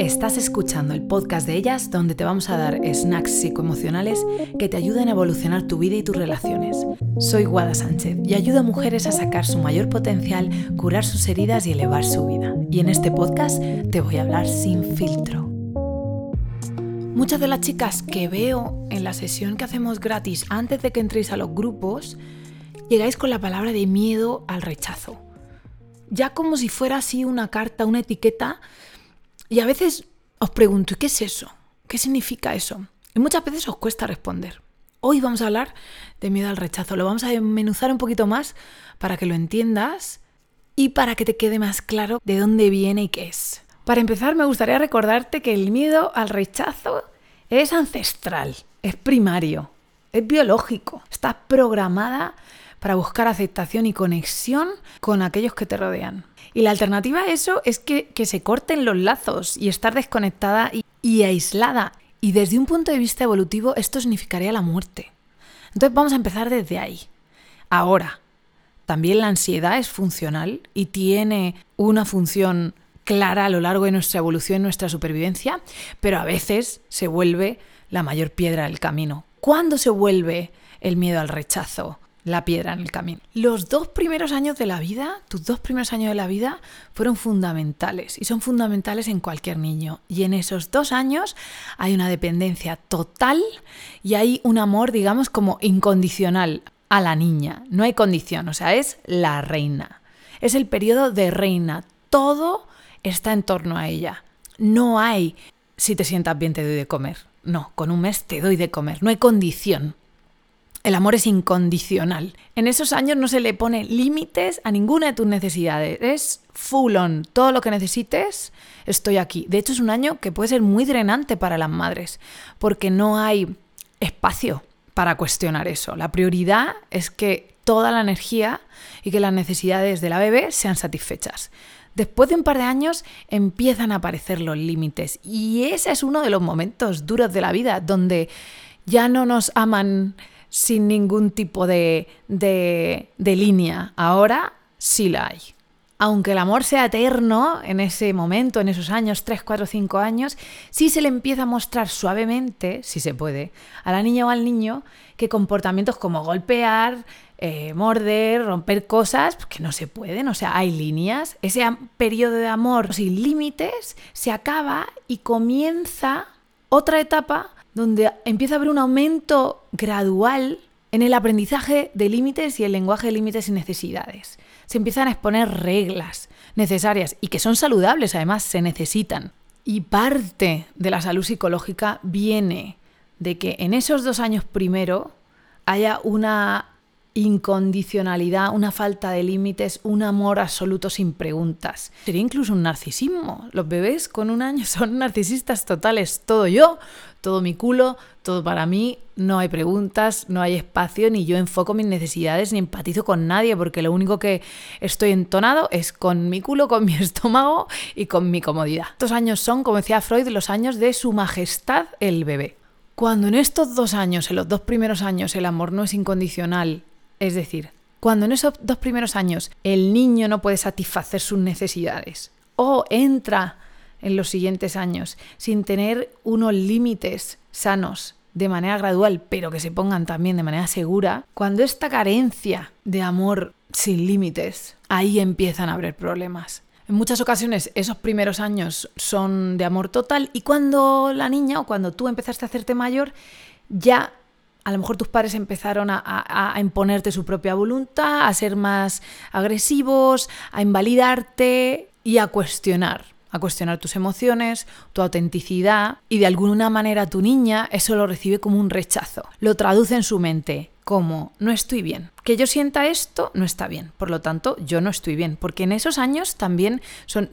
Estás escuchando el podcast de ellas donde te vamos a dar snacks psicoemocionales que te ayuden a evolucionar tu vida y tus relaciones. Soy Guada Sánchez y ayudo a mujeres a sacar su mayor potencial, curar sus heridas y elevar su vida. Y en este podcast te voy a hablar sin filtro. Muchas de las chicas que veo en la sesión que hacemos gratis antes de que entréis a los grupos, llegáis con la palabra de miedo al rechazo. Ya como si fuera así una carta, una etiqueta y a veces os pregunto, ¿qué es eso? ¿Qué significa eso? Y muchas veces os cuesta responder. Hoy vamos a hablar de miedo al rechazo. Lo vamos a desmenuzar un poquito más para que lo entiendas y para que te quede más claro de dónde viene y qué es. Para empezar, me gustaría recordarte que el miedo al rechazo es ancestral, es primario, es biológico, está programada para buscar aceptación y conexión con aquellos que te rodean. Y la alternativa a eso es que, se corten los lazos y estar desconectada y, y aislada. Y desde un punto de vista evolutivo esto significaría la muerte. Entonces vamos a empezar desde ahí. Ahora, también la ansiedad es funcional y tiene una función clara a lo largo de nuestra evolución, nuestra supervivencia, pero a veces se vuelve la mayor piedra del camino. ¿Cuándo se vuelve el miedo al rechazo? La piedra en el camino. Los dos primeros años de la vida, tus dos primeros años de la vida, fueron fundamentales y son fundamentales en cualquier niño. Y en esos dos años hay una dependencia total y hay un amor, digamos, como incondicional a la niña. No hay condición, o sea, es la reina. Es el periodo de reina. Todo está en torno a ella. No hay si te sientas bien te doy de comer. No, con un mes te doy de comer. No hay condición. El amor es incondicional. En esos años no se le pone límites a ninguna de tus necesidades. Es full on. Todo lo que necesites, estoy aquí. De hecho, es un año que puede ser muy drenante para las madres, porque no hay espacio para cuestionar eso. La prioridad es que toda la energía y que las necesidades de la bebé sean satisfechas. Después de un par de años empiezan a aparecer los límites y ese es uno de los momentos duros de la vida donde ya no nos aman sin ningún tipo de, de, línea. Ahora sí la hay. Aunque el amor sea eterno en ese momento, en esos años, 3, 4, 5 años, sí se le empieza a mostrar suavemente, si se puede, a la niña o al niño que comportamientos como golpear, eh, morder, romper cosas, que no se pueden, o sea, hay líneas. Ese periodo de amor sin límites se acaba y comienza otra etapa donde empieza a haber un aumento gradual en el aprendizaje de límites y el lenguaje de límites y necesidades. Se empiezan a exponer reglas necesarias y que son saludables, además se necesitan. Y parte de la salud psicológica viene de que en esos dos años primero haya una incondicionalidad, una falta de límites, un amor absoluto sin preguntas. Sería incluso un narcisismo. Los bebés con un año son narcisistas totales. Todo yo, todo mi culo, todo para mí. No hay preguntas, no hay espacio, ni yo enfoco mis necesidades, ni empatizo con nadie, porque lo único que estoy entonado es con mi culo, con mi estómago y con mi comodidad. Estos años son, como decía Freud, los años de su majestad el bebé. Cuando en estos dos años, en los dos primeros años, el amor no es incondicional, es decir, cuando en esos dos primeros años el niño no puede satisfacer sus necesidades o entra en los siguientes años sin tener unos límites sanos de manera gradual, pero que se pongan también de manera segura, cuando esta carencia de amor sin límites, ahí empiezan a haber problemas. En muchas ocasiones esos primeros años son de amor total y cuando la niña o cuando tú empezaste a hacerte mayor, ya a lo mejor tus padres empezaron a, imponerte su propia voluntad, a ser más agresivos, a invalidarte y a cuestionar, a cuestionar tus emociones, tu autenticidad y de alguna manera tu niña eso lo recibe como un rechazo. Lo traduce en su mente como no estoy bien. Que yo sienta esto no está bien, por lo tanto yo no estoy bien, porque en esos años también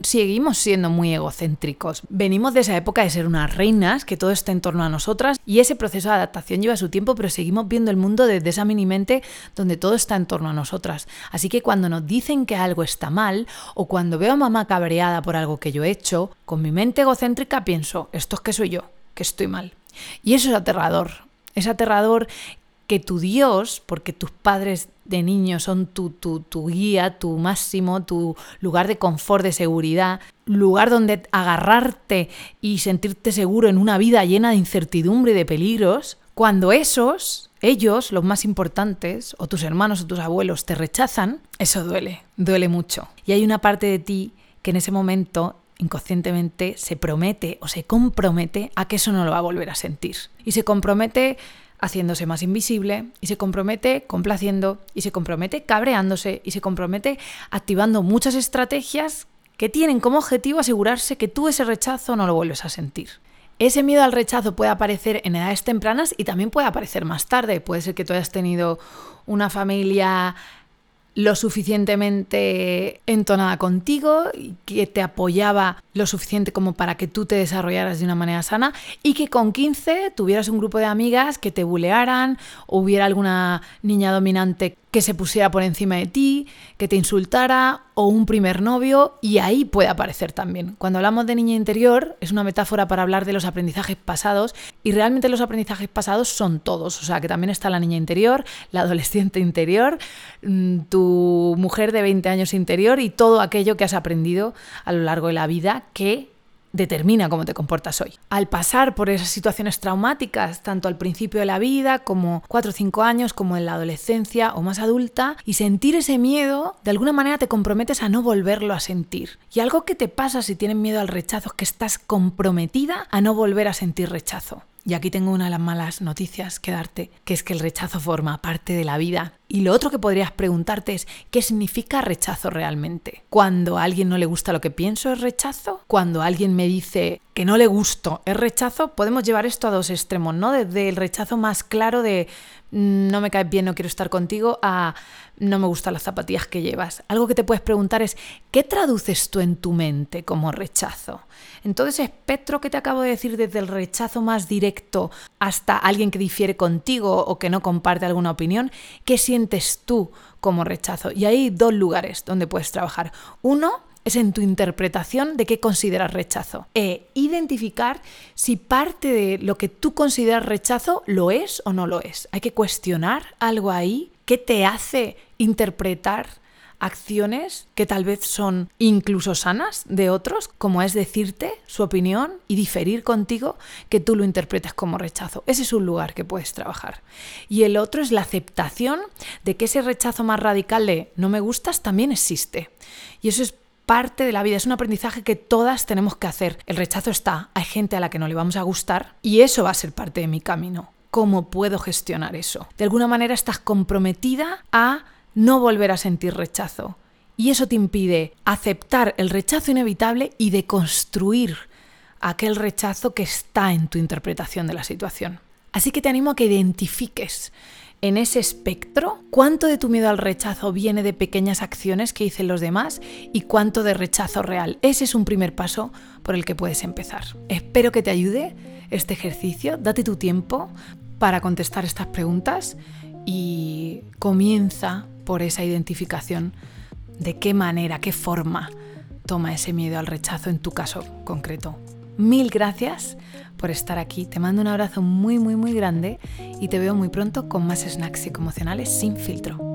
seguimos siendo muy egocéntricos. Venimos de esa época de ser unas reinas, que todo está en torno a nosotras, y ese proceso de adaptación lleva su tiempo, pero seguimos viendo el mundo desde esa mini mente donde todo está en torno a nosotras. Así que cuando nos dicen que algo está mal, o cuando veo a mamá cabreada por algo que yo he hecho, con mi mente egocéntrica pienso, esto es que soy yo, que estoy mal. Y eso es aterrador. Es aterrador que tu Dios, porque tus padres de niño son tu, tu, tu, guía, tu máximo, tu lugar de confort, de seguridad, lugar donde agarrarte y sentirte seguro en una vida llena de incertidumbre y de peligros, cuando esos, ellos, los más importantes, o tus hermanos o tus abuelos, te rechazan, eso duele, duele mucho. Y hay una parte de ti que en ese momento inconscientemente se promete o se compromete a que eso no lo va a volver a sentir. Y se compromete haciéndose más invisible y se compromete complaciendo y se compromete cabreándose y se compromete activando muchas estrategias que tienen como objetivo asegurarse que tú ese rechazo no lo vuelves a sentir. Ese miedo al rechazo puede aparecer en edades tempranas y también puede aparecer más tarde. Puede ser que tú hayas tenido una familia lo suficientemente entonada contigo, que te apoyaba lo suficiente como para que tú te desarrollaras de una manera sana y que con 15 tuvieras un grupo de amigas que te bulearan, hubiera alguna niña dominante que se pusiera por encima de ti, que te insultara o un primer novio y ahí puede aparecer también. Cuando hablamos de niña interior es una metáfora para hablar de los aprendizajes pasados y realmente los aprendizajes pasados son todos, o sea que también está la niña interior, la adolescente interior, mm, tu mujer de 20 años interior y todo aquello que has aprendido a lo largo de la vida que determina cómo te comportas hoy. Al pasar por esas situaciones traumáticas, tanto al principio de la vida, como 4 o 5 años, como en la adolescencia o más adulta, y sentir ese miedo, de alguna manera te comprometes a no volverlo a sentir. Y algo que te pasa si tienes miedo al rechazo es que estás comprometida a no volver a sentir rechazo. Y aquí tengo una de las malas noticias que darte, que es que el rechazo forma parte de la vida. Y lo otro que podrías preguntarte es, ¿qué significa rechazo realmente? Cuando a alguien no le gusta lo que pienso es rechazo. Cuando alguien me dice que no le gusto es rechazo, podemos llevar esto a dos extremos, ¿no? Desde el rechazo más claro de mm, no me caes bien, no quiero estar contigo, a no me gustan las zapatillas que llevas. Algo que te puedes preguntar es, ¿qué traduces tú en tu mente como rechazo? Entonces, espectro que te acabo de decir desde el rechazo más directo hasta alguien que difiere contigo o que no comparte alguna opinión, ¿qué sientes tú como rechazo? Y hay dos lugares donde puedes trabajar. Uno es en tu interpretación de qué consideras rechazo. E identificar si parte de lo que tú consideras rechazo lo es o no lo es. Hay que cuestionar algo ahí. ¿Qué te hace interpretar acciones que tal vez son incluso sanas de otros, como es decirte su opinión y diferir contigo, que tú lo interpretes como rechazo. Ese es un lugar que puedes trabajar. Y el otro es la aceptación de que ese rechazo más radical de no me gustas también existe. Y eso es parte de la vida, es un aprendizaje que todas tenemos que hacer. El rechazo está, hay gente a la que no le vamos a gustar y eso va a ser parte de mi camino. ¿Cómo puedo gestionar eso? De alguna manera estás comprometida a no volver a sentir rechazo. Y eso te impide aceptar el rechazo inevitable y deconstruir aquel rechazo que está en tu interpretación de la situación. Así que te animo a que identifiques en ese espectro cuánto de tu miedo al rechazo viene de pequeñas acciones que dicen los demás y cuánto de rechazo real. Ese es un primer paso por el que puedes empezar. Espero que te ayude este ejercicio. Date tu tiempo para contestar estas preguntas y comienza por esa identificación de qué manera, qué forma toma ese miedo al rechazo en tu caso concreto. Mil gracias por estar aquí. Te mando un abrazo muy, muy, muy grande y te veo muy pronto con más snacks psicoemocionales sin filtro.